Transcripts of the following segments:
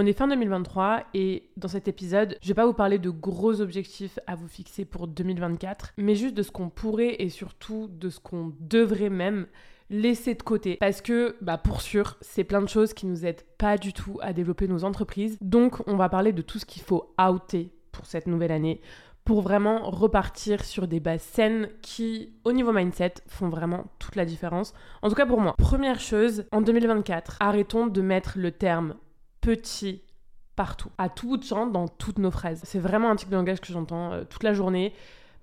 On est fin 2023 et dans cet épisode, je vais pas vous parler de gros objectifs à vous fixer pour 2024, mais juste de ce qu'on pourrait et surtout de ce qu'on devrait même laisser de côté parce que bah pour sûr c'est plein de choses qui nous aident pas du tout à développer nos entreprises donc on va parler de tout ce qu'il faut outer pour cette nouvelle année pour vraiment repartir sur des bases saines qui, au niveau mindset, font vraiment toute la différence. En tout cas pour moi. Première chose, en 2024, arrêtons de mettre le terme petit partout, à tout bout de champ, dans toutes nos phrases. C'est vraiment un type de langage que j'entends euh, toute la journée.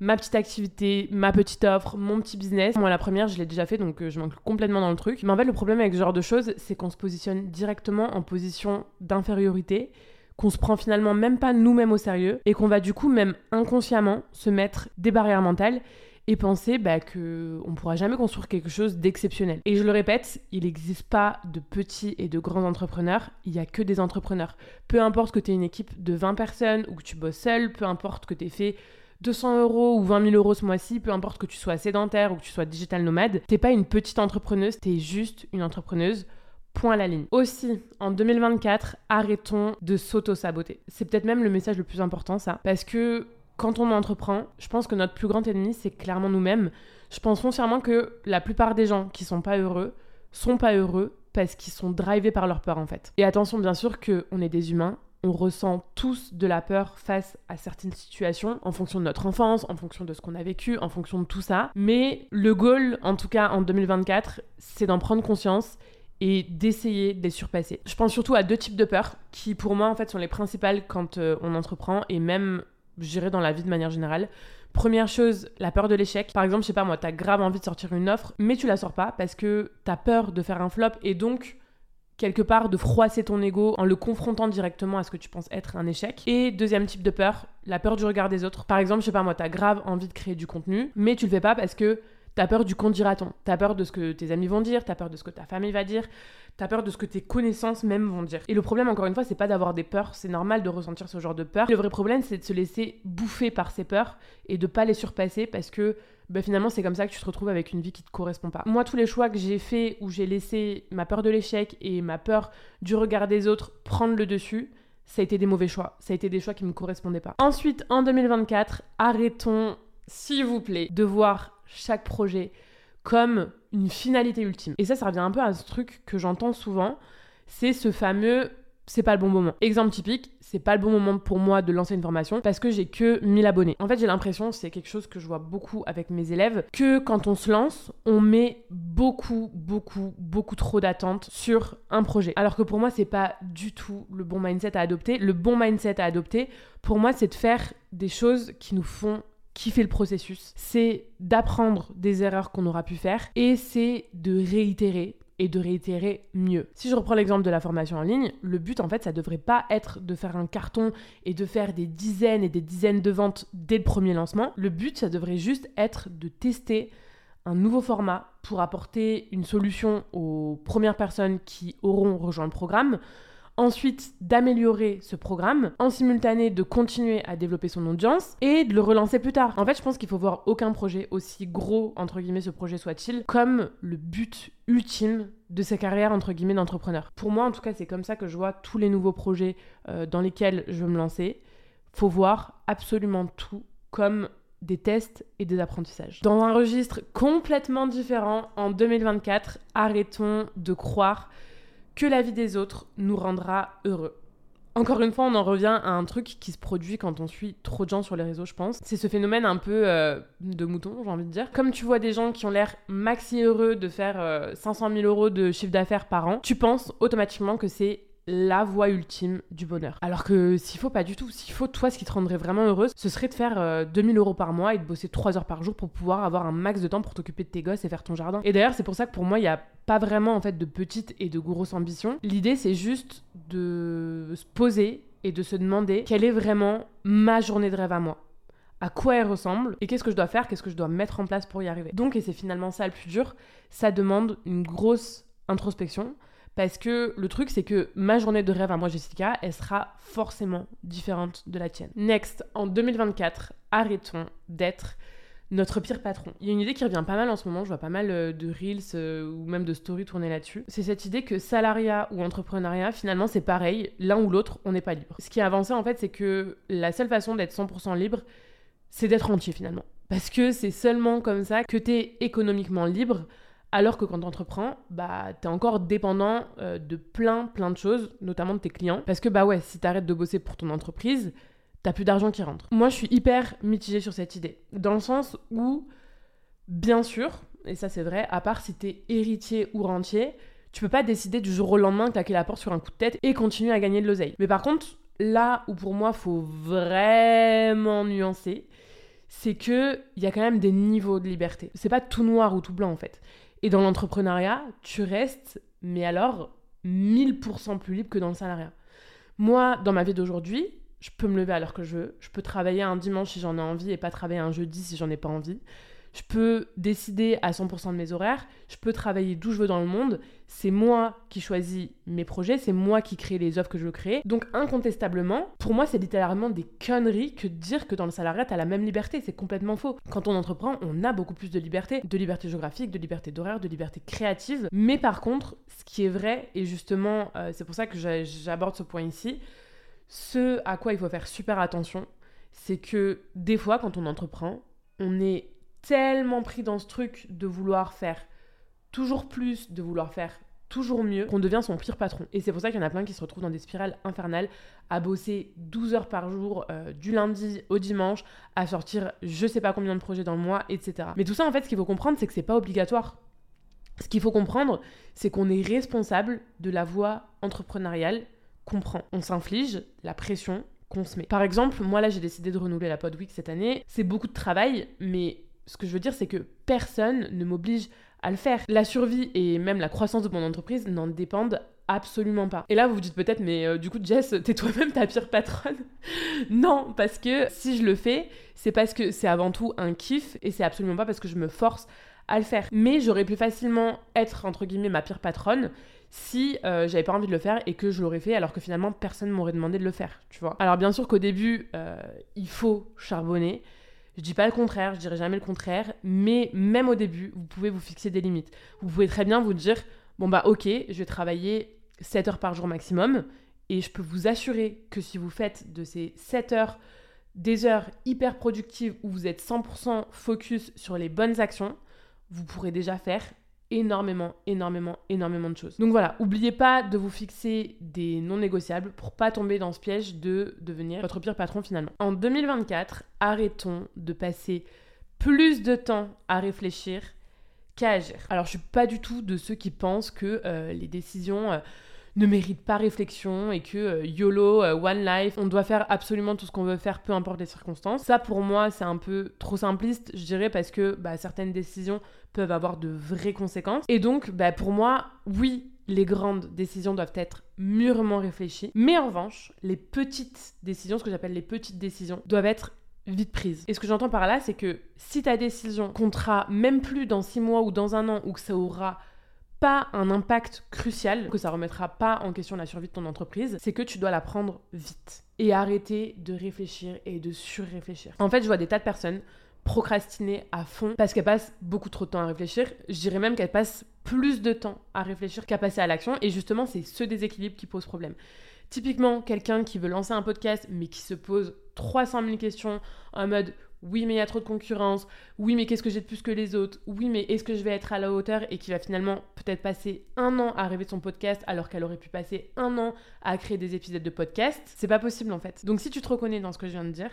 Ma petite activité, ma petite offre, mon petit business. Moi, la première, je l'ai déjà fait, donc euh, je manque complètement dans le truc. Mais en fait, le problème avec ce genre de choses, c'est qu'on se positionne directement en position d'infériorité qu'on se prend finalement même pas nous-mêmes au sérieux et qu'on va du coup même inconsciemment se mettre des barrières mentales et penser bah, que on pourra jamais construire quelque chose d'exceptionnel. Et je le répète, il n'existe pas de petits et de grands entrepreneurs, il y a que des entrepreneurs. Peu importe que tu aies une équipe de 20 personnes ou que tu bosses seul, peu importe que tu aies fait 200 euros ou 20 000 euros ce mois-ci, peu importe que tu sois sédentaire ou que tu sois digital nomade, t'es pas une petite entrepreneuse, tu es juste une entrepreneuse Point à la ligne. Aussi, en 2024, arrêtons de s'auto-saboter. C'est peut-être même le message le plus important, ça. Parce que quand on entreprend, je pense que notre plus grand ennemi, c'est clairement nous-mêmes. Je pense foncièrement que la plupart des gens qui sont pas heureux sont pas heureux parce qu'ils sont drivés par leur peur en fait. Et attention bien sûr qu'on est des humains, on ressent tous de la peur face à certaines situations en fonction de notre enfance, en fonction de ce qu'on a vécu, en fonction de tout ça. Mais le goal, en tout cas en 2024, c'est d'en prendre conscience et d'essayer de les surpasser. Je pense surtout à deux types de peurs qui pour moi en fait sont les principales quand euh, on entreprend et même je dans la vie de manière générale. Première chose, la peur de l'échec. Par exemple, je sais pas moi, t'as grave envie de sortir une offre, mais tu la sors pas parce que t'as peur de faire un flop et donc quelque part de froisser ton ego en le confrontant directement à ce que tu penses être un échec. Et deuxième type de peur, la peur du regard des autres. Par exemple, je sais pas moi, t'as grave envie de créer du contenu, mais tu le fais pas parce que T'as peur du dira-t-on. T'as peur de ce que tes amis vont dire, t'as peur de ce que ta famille va dire, t'as peur de ce que tes connaissances même vont dire. Et le problème, encore une fois, c'est pas d'avoir des peurs, c'est normal de ressentir ce genre de peur. Le vrai problème, c'est de se laisser bouffer par ces peurs et de pas les surpasser parce que bah, finalement, c'est comme ça que tu te retrouves avec une vie qui te correspond pas. Moi, tous les choix que j'ai faits où j'ai laissé ma peur de l'échec et ma peur du regard des autres prendre le dessus, ça a été des mauvais choix. Ça a été des choix qui me correspondaient pas. Ensuite, en 2024, arrêtons, s'il vous plaît, de voir chaque projet comme une finalité ultime. Et ça, ça revient un peu à ce truc que j'entends souvent, c'est ce fameux c'est pas le bon moment. Exemple typique, c'est pas le bon moment pour moi de lancer une formation parce que j'ai que 1000 abonnés. En fait, j'ai l'impression, c'est quelque chose que je vois beaucoup avec mes élèves, que quand on se lance, on met beaucoup, beaucoup, beaucoup trop d'attentes sur un projet. Alors que pour moi, c'est pas du tout le bon mindset à adopter. Le bon mindset à adopter, pour moi, c'est de faire des choses qui nous font qui fait le processus, c'est d'apprendre des erreurs qu'on aura pu faire et c'est de réitérer et de réitérer mieux. Si je reprends l'exemple de la formation en ligne, le but en fait ça devrait pas être de faire un carton et de faire des dizaines et des dizaines de ventes dès le premier lancement. Le but ça devrait juste être de tester un nouveau format pour apporter une solution aux premières personnes qui auront rejoint le programme ensuite d'améliorer ce programme, en simultané de continuer à développer son audience et de le relancer plus tard. En fait, je pense qu'il faut voir aucun projet, aussi gros entre guillemets ce projet soit-il, comme le but ultime de sa carrière entre guillemets d'entrepreneur. Pour moi, en tout cas, c'est comme ça que je vois tous les nouveaux projets euh, dans lesquels je veux me lancer. Faut voir absolument tout comme des tests et des apprentissages. Dans un registre complètement différent, en 2024, arrêtons de croire que la vie des autres nous rendra heureux. Encore une fois, on en revient à un truc qui se produit quand on suit trop de gens sur les réseaux, je pense. C'est ce phénomène un peu euh, de mouton, j'ai envie de dire. Comme tu vois des gens qui ont l'air maxi heureux de faire 500 euh, 000 euros de chiffre d'affaires par an, tu penses automatiquement que c'est la voie ultime du bonheur. Alors que s'il faut pas du tout, s'il faut toi ce qui te rendrait vraiment heureuse, ce serait de faire 2000 euh, euros par mois et de bosser 3 heures par jour pour pouvoir avoir un max de temps pour t'occuper de tes gosses et faire ton jardin. Et d'ailleurs c'est pour ça que pour moi il y a pas vraiment en fait de petites et de grosses ambitions. L'idée c'est juste de se poser et de se demander quelle est vraiment ma journée de rêve à moi à quoi elle ressemble et qu'est-ce que je dois faire, qu'est-ce que je dois mettre en place pour y arriver. Donc, et c'est finalement ça le plus dur, ça demande une grosse introspection, parce que le truc, c'est que ma journée de rêve à moi, Jessica, elle sera forcément différente de la tienne. Next, en 2024, arrêtons d'être notre pire patron. Il y a une idée qui revient pas mal en ce moment, je vois pas mal euh, de reels euh, ou même de stories tourner là-dessus. C'est cette idée que salariat ou entrepreneuriat, finalement, c'est pareil, l'un ou l'autre, on n'est pas libre. Ce qui a avancé en fait, c'est que la seule façon d'être 100% libre, c'est d'être entier finalement. Parce que c'est seulement comme ça que tu es économiquement libre, alors que quand tu entreprends, bah, tu es encore dépendant euh, de plein, plein de choses, notamment de tes clients. Parce que, bah ouais, si tu arrêtes de bosser pour ton entreprise, t'as plus d'argent qui rentre. Moi, je suis hyper mitigée sur cette idée. Dans le sens où, bien sûr, et ça c'est vrai, à part si t'es héritier ou rentier, tu peux pas décider du jour au lendemain claquer la porte sur un coup de tête et continuer à gagner de l'oseille. Mais par contre, là où pour moi faut vraiment nuancer, c'est que il y a quand même des niveaux de liberté. C'est pas tout noir ou tout blanc en fait. Et dans l'entrepreneuriat, tu restes, mais alors 1000% plus libre que dans le salariat. Moi, dans ma vie d'aujourd'hui, je peux me lever à l'heure que je veux. Je peux travailler un dimanche si j'en ai envie et pas travailler un jeudi si j'en ai pas envie. Je peux décider à 100% de mes horaires. Je peux travailler d'où je veux dans le monde. C'est moi qui choisis mes projets. C'est moi qui crée les offres que je veux créer. Donc, incontestablement, pour moi, c'est littéralement des conneries que de dire que dans le salariat, t'as la même liberté. C'est complètement faux. Quand on entreprend, on a beaucoup plus de liberté. De liberté géographique, de liberté d'horaire, de liberté créative. Mais par contre, ce qui est vrai, et justement, euh, c'est pour ça que j'aborde ce point ici, ce à quoi il faut faire super attention, c'est que des fois, quand on entreprend, on est tellement pris dans ce truc de vouloir faire toujours plus, de vouloir faire toujours mieux, qu'on devient son pire patron. Et c'est pour ça qu'il y en a plein qui se retrouvent dans des spirales infernales, à bosser 12 heures par jour, euh, du lundi au dimanche, à sortir je sais pas combien de projets dans le mois, etc. Mais tout ça, en fait, ce qu'il faut comprendre, c'est que c'est pas obligatoire. Ce qu'il faut comprendre, c'est qu'on est responsable de la voie entrepreneuriale comprend. On s'inflige la pression qu'on se met. Par exemple, moi là j'ai décidé de renouveler la Pod Week cette année. C'est beaucoup de travail, mais ce que je veux dire c'est que personne ne m'oblige à le faire. La survie et même la croissance de mon entreprise n'en dépendent absolument pas. Et là, vous vous dites peut-être, mais euh, du coup, Jess, t'es toi-même ta pire patronne Non, parce que si je le fais, c'est parce que c'est avant tout un kiff et c'est absolument pas parce que je me force à le faire. Mais j'aurais pu facilement être, entre guillemets, ma pire patronne si euh, j'avais pas envie de le faire et que je l'aurais fait alors que finalement personne m'aurait demandé de le faire, tu vois. Alors bien sûr qu'au début, euh, il faut charbonner. Je dis pas le contraire, je dirais jamais le contraire, mais même au début, vous pouvez vous fixer des limites. Vous pouvez très bien vous dire, bon bah ok, je vais travailler 7 heures par jour maximum, et je peux vous assurer que si vous faites de ces 7 heures des heures hyper productives où vous êtes 100% focus sur les bonnes actions, vous pourrez déjà faire énormément, énormément, énormément de choses. Donc voilà, n'oubliez pas de vous fixer des non négociables pour pas tomber dans ce piège de devenir votre pire patron finalement. En 2024, arrêtons de passer plus de temps à réfléchir qu'à agir. Alors je suis pas du tout de ceux qui pensent que euh, les décisions euh, ne mérite pas réflexion et que euh, YOLO, euh, One Life, on doit faire absolument tout ce qu'on veut faire, peu importe les circonstances. Ça, pour moi, c'est un peu trop simpliste, je dirais, parce que bah, certaines décisions peuvent avoir de vraies conséquences. Et donc, bah, pour moi, oui, les grandes décisions doivent être mûrement réfléchies. Mais en revanche, les petites décisions, ce que j'appelle les petites décisions, doivent être vite prises. Et ce que j'entends par là, c'est que si ta décision comptera même plus dans six mois ou dans un an, ou que ça aura un impact crucial, que ça remettra pas en question la survie de ton entreprise, c'est que tu dois la prendre vite et arrêter de réfléchir et de surréfléchir. En fait, je vois des tas de personnes procrastiner à fond parce qu'elles passent beaucoup trop de temps à réfléchir. Je dirais même qu'elles passent plus de temps à réfléchir qu'à passer à l'action et justement, c'est ce déséquilibre qui pose problème. Typiquement, quelqu'un qui veut lancer un podcast mais qui se pose 300 000 questions en mode oui mais il y a trop de concurrence, oui mais qu'est-ce que j'ai de plus que les autres, oui mais est-ce que je vais être à la hauteur? Et qui va finalement peut-être passer un an à rêver son podcast alors qu'elle aurait pu passer un an à créer des épisodes de podcast, c'est pas possible en fait. Donc si tu te reconnais dans ce que je viens de dire,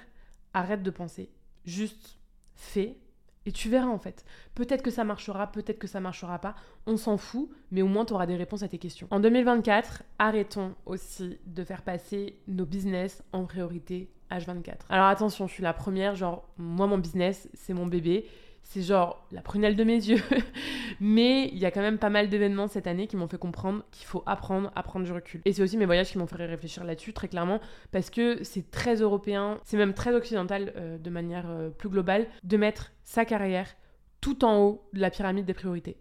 arrête de penser, juste fais et tu verras en fait. Peut-être que ça marchera, peut-être que ça marchera pas, on s'en fout, mais au moins tu auras des réponses à tes questions. En 2024, arrêtons aussi de faire passer nos business en priorité H24. Alors attention, je suis la première, genre, moi mon business, c'est mon bébé. C'est genre la prunelle de mes yeux. Mais il y a quand même pas mal d'événements cette année qui m'ont fait comprendre qu'il faut apprendre à prendre du recul. Et c'est aussi mes voyages qui m'ont fait réfléchir là-dessus, très clairement, parce que c'est très européen, c'est même très occidental euh, de manière euh, plus globale, de mettre sa carrière tout en haut de la pyramide des priorités.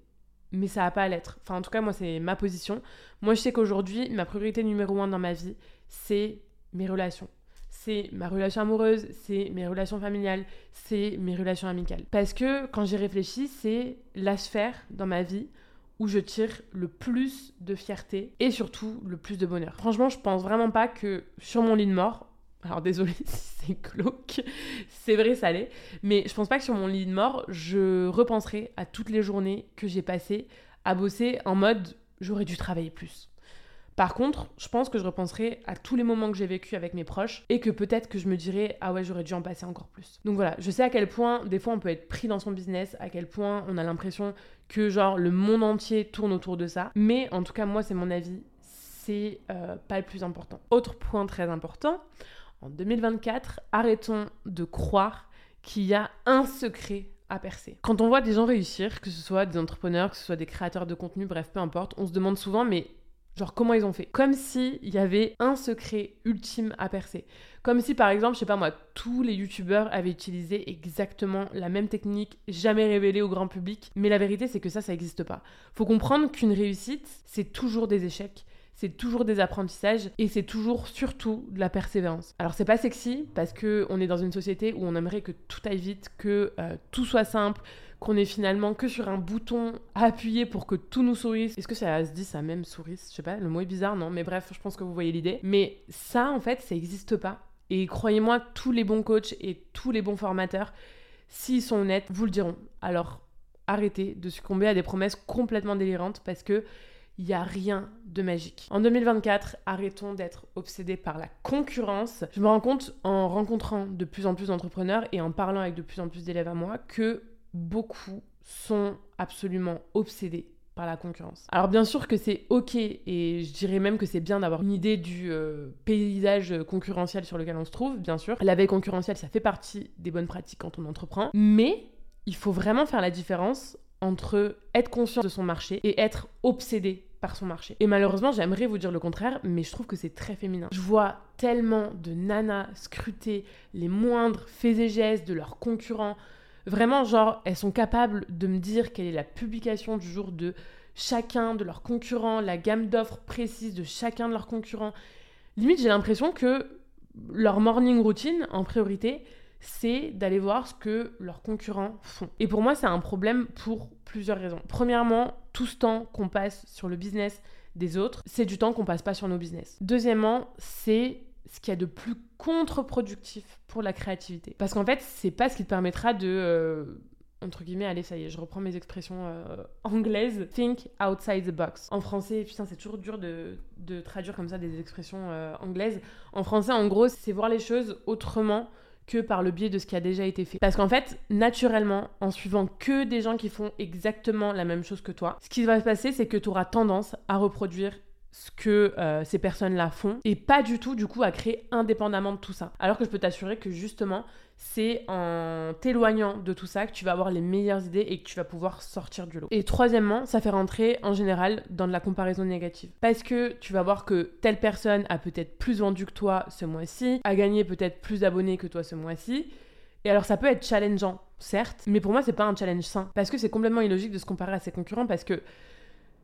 Mais ça n'a pas à l'être. Enfin, en tout cas, moi, c'est ma position. Moi, je sais qu'aujourd'hui, ma priorité numéro un dans ma vie, c'est mes relations c'est ma relation amoureuse, c'est mes relations familiales, c'est mes relations amicales. Parce que quand j'y réfléchis, c'est la sphère dans ma vie où je tire le plus de fierté et surtout le plus de bonheur. Franchement, je pense vraiment pas que sur mon lit de mort, alors désolé c'est glauque, c'est vrai ça l'est, mais je pense pas que sur mon lit de mort, je repenserai à toutes les journées que j'ai passées à bosser en mode j'aurais dû travailler plus. Par contre, je pense que je repenserai à tous les moments que j'ai vécu avec mes proches et que peut-être que je me dirais ah ouais j'aurais dû en passer encore plus. Donc voilà, je sais à quel point des fois on peut être pris dans son business, à quel point on a l'impression que genre le monde entier tourne autour de ça. Mais en tout cas moi c'est mon avis, c'est euh, pas le plus important. Autre point très important, en 2024, arrêtons de croire qu'il y a un secret à percer. Quand on voit des gens réussir, que ce soit des entrepreneurs, que ce soit des créateurs de contenu, bref, peu importe, on se demande souvent mais Genre comment ils ont fait? Comme s'il y avait un secret ultime à percer. Comme si par exemple, je sais pas moi, tous les youtubeurs avaient utilisé exactement la même technique, jamais révélée au grand public. Mais la vérité, c'est que ça, ça n'existe pas. Faut comprendre qu'une réussite, c'est toujours des échecs c'est toujours des apprentissages et c'est toujours surtout de la persévérance. Alors c'est pas sexy parce que on est dans une société où on aimerait que tout aille vite, que euh, tout soit simple, qu'on est finalement que sur un bouton à appuyer pour que tout nous sourisse. Est-ce que ça se dit ça même sourisse? Je sais pas, le mot est bizarre, non? Mais bref, je pense que vous voyez l'idée. Mais ça, en fait, ça n'existe pas. Et croyez-moi, tous les bons coachs et tous les bons formateurs, s'ils sont honnêtes, vous le diront. Alors arrêtez de succomber à des promesses complètement délirantes parce que il n'y a rien de magique. En 2024, arrêtons d'être obsédés par la concurrence. Je me rends compte en rencontrant de plus en plus d'entrepreneurs et en parlant avec de plus en plus d'élèves à moi que beaucoup sont absolument obsédés par la concurrence. Alors bien sûr que c'est ok et je dirais même que c'est bien d'avoir une idée du euh, paysage concurrentiel sur lequel on se trouve, bien sûr. La veille concurrentielle, ça fait partie des bonnes pratiques quand on entreprend, mais il faut vraiment faire la différence entre être conscient de son marché et être obsédé par son marché. Et malheureusement, j'aimerais vous dire le contraire, mais je trouve que c'est très féminin. Je vois tellement de nanas scruter les moindres faits et gestes de leurs concurrents, Vraiment, genre, elles sont capables de me dire quelle est la publication du jour de chacun de leurs concurrents, la gamme d'offres précise de chacun de leurs concurrents. Limite, j'ai l'impression que leur morning routine, en priorité, c'est d'aller voir ce que leurs concurrents font. Et pour moi, c'est un problème pour plusieurs raisons. Premièrement, tout ce temps qu'on passe sur le business des autres, c'est du temps qu'on passe pas sur nos business. Deuxièmement, c'est ce qu'il y a de plus contre-productif pour la créativité. Parce qu'en fait, c'est pas ce qui te permettra de euh, entre guillemets, allez, ça y est, je reprends mes expressions euh, anglaises. Think outside the box. En français, putain, c'est toujours dur de, traduire comme ça des expressions euh, anglaises. En français, en gros, c'est voir les choses autrement que par le biais de ce qui a déjà été fait. Parce qu'en fait, naturellement, en suivant que des gens qui font exactement la même chose que toi, ce qui va se passer, c'est que tu auras tendance à reproduire ce que euh, ces personnes-là font et pas du tout du coup à créer indépendamment de tout ça. Alors que je peux t'assurer que justement c'est en t'éloignant de tout ça que tu vas avoir les meilleures idées et que tu vas pouvoir sortir du lot. Et troisièmement, ça fait rentrer en général dans de la comparaison négative. Parce que tu vas voir que telle personne a peut-être plus vendu que toi ce mois-ci, a gagné peut-être plus d'abonnés que toi ce mois-ci. Et alors ça peut être challengeant, certes, mais pour moi c'est pas un challenge sain. Parce que c'est complètement illogique de se comparer à ses concurrents parce que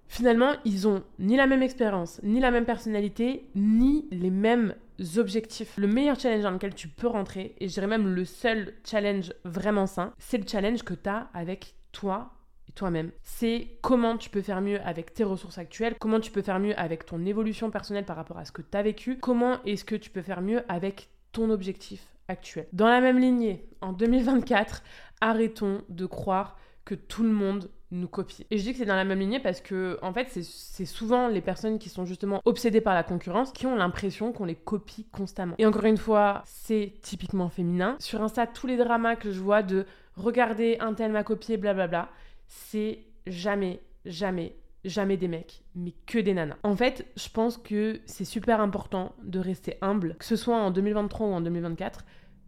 finalement, ils ont ni la même expérience, ni la même personnalité, ni les mêmes objectifs. Le meilleur challenge dans lequel tu peux rentrer, et je dirais même le seul challenge vraiment sain, c'est le challenge que tu as avec toi et toi-même. C'est comment tu peux faire mieux avec tes ressources actuelles, comment tu peux faire mieux avec ton évolution personnelle par rapport à ce que tu as vécu, comment est-ce que tu peux faire mieux avec ton objectif actuel. Dans la même lignée, en 2024, arrêtons de croire que tout le monde nous copie. Et je dis que c'est dans la même lignée parce que, en fait, c'est souvent les personnes qui sont justement obsédées par la concurrence qui ont l'impression qu'on les copie constamment. Et encore une fois, c'est typiquement féminin. Sur Insta, tous les dramas que je vois de regarder un tel m'a copié, blablabla, c'est jamais, jamais, jamais des mecs, mais que des nanas. En fait, je pense que c'est super important de rester humble, que ce soit en 2023 ou en 2024,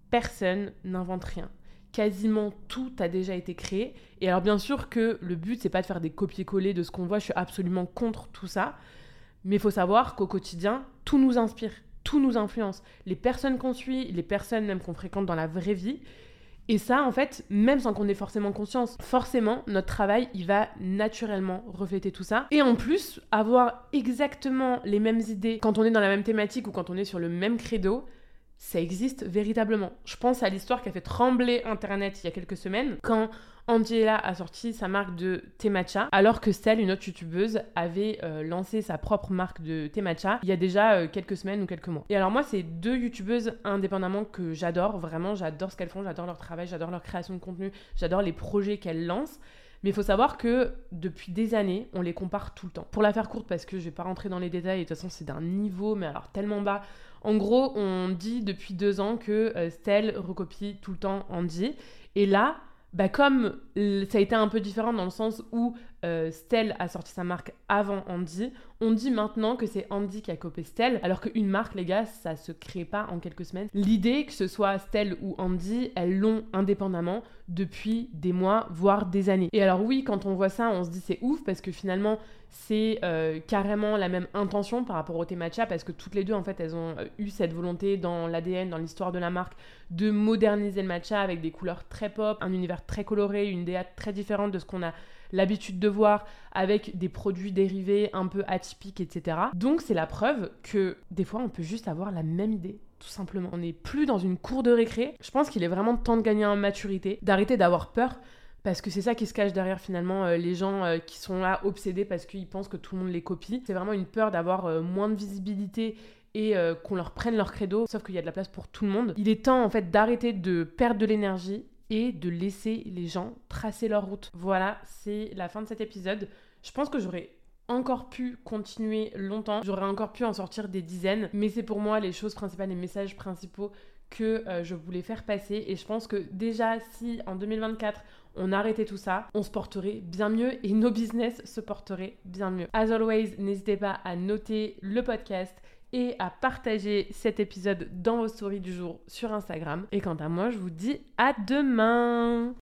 personne n'invente rien quasiment tout a déjà été créé. Et alors bien sûr que le but c'est pas de faire des copier-coller de ce qu'on voit, je suis absolument contre tout ça. Mais il faut savoir qu'au quotidien, tout nous inspire, tout nous influence. Les personnes qu'on suit, les personnes même qu'on fréquente dans la vraie vie. Et ça, en fait, même sans qu'on ait forcément conscience, forcément, notre travail, il va naturellement refléter tout ça. Et en plus, avoir exactement les mêmes idées quand on est dans la même thématique ou quand on est sur le même credo, ça existe véritablement. Je pense à l'histoire qui a fait trembler Internet il y a quelques semaines, quand Angela a sorti sa marque de thé matcha, alors que Stell, une autre youtubeuse, avait euh, lancé sa propre marque de thé matcha il y a déjà euh, quelques semaines ou quelques mois. Et alors moi, c'est deux youtubeuses indépendamment que j'adore, vraiment, j'adore ce qu'elles font, j'adore leur travail, j'adore leur création de contenu, j'adore les projets qu'elles lancent. Mais il faut savoir que depuis des années, on les compare tout le temps. Pour la faire courte, parce que je vais pas rentrer dans les détails, et de toute façon c'est d'un niveau, mais alors tellement bas. En gros, on dit depuis deux ans que euh, Stell recopie tout le temps Andy. Et là, bah comme ça a été un peu différent dans le sens où euh, Stell a sorti sa marque avant Andy, on dit maintenant que c'est Andy qui a copié Stell, alors qu'une marque, les gars, ça se crée pas en quelques semaines. L'idée que ce soit Stell ou Andy, elles l'ont indépendamment depuis des mois, voire des années. Et alors oui, quand on voit ça, on se dit c'est ouf parce que finalement c'est euh, carrément la même intention par rapport au thé matcha parce que toutes les deux en fait elles ont euh, eu cette volonté dans l'ADN, dans l'histoire de la marque de moderniser le matcha avec des couleurs très pop, un univers très coloré, une DA très différente de ce qu'on a l'habitude de voir avec des produits dérivés un peu atypiques, etc. Donc c'est la preuve que des fois on peut juste avoir la même idée tout simplement. On n'est plus dans une cour de récré. Je pense qu'il est vraiment temps de gagner en maturité, d'arrêter d'avoir peur. Parce que c'est ça qui se cache derrière finalement euh, les gens euh, qui sont là obsédés parce qu'ils pensent que tout le monde les copie. C'est vraiment une peur d'avoir euh, moins de visibilité et qu'on leur prenne leur credo, sauf qu'il y a de la place pour tout le monde. Il est temps en fait d'arrêter de perdre de l'énergie et de laisser les gens tracer leur route. Voilà, c'est la fin de cet épisode. Je pense que j'aurais encore pu continuer longtemps, j'aurais encore pu en sortir des dizaines, mais c'est pour moi les choses principales, les messages principaux que euh, je voulais faire passer et je pense que déjà si en 2024 on arrêtait tout ça, on se porterait bien mieux et nos business se porteraient bien mieux. As always, n'hésitez pas à noter le podcast et à partager cet épisode dans vos stories du jour sur Instagram. Et quant à moi, je vous dis à demain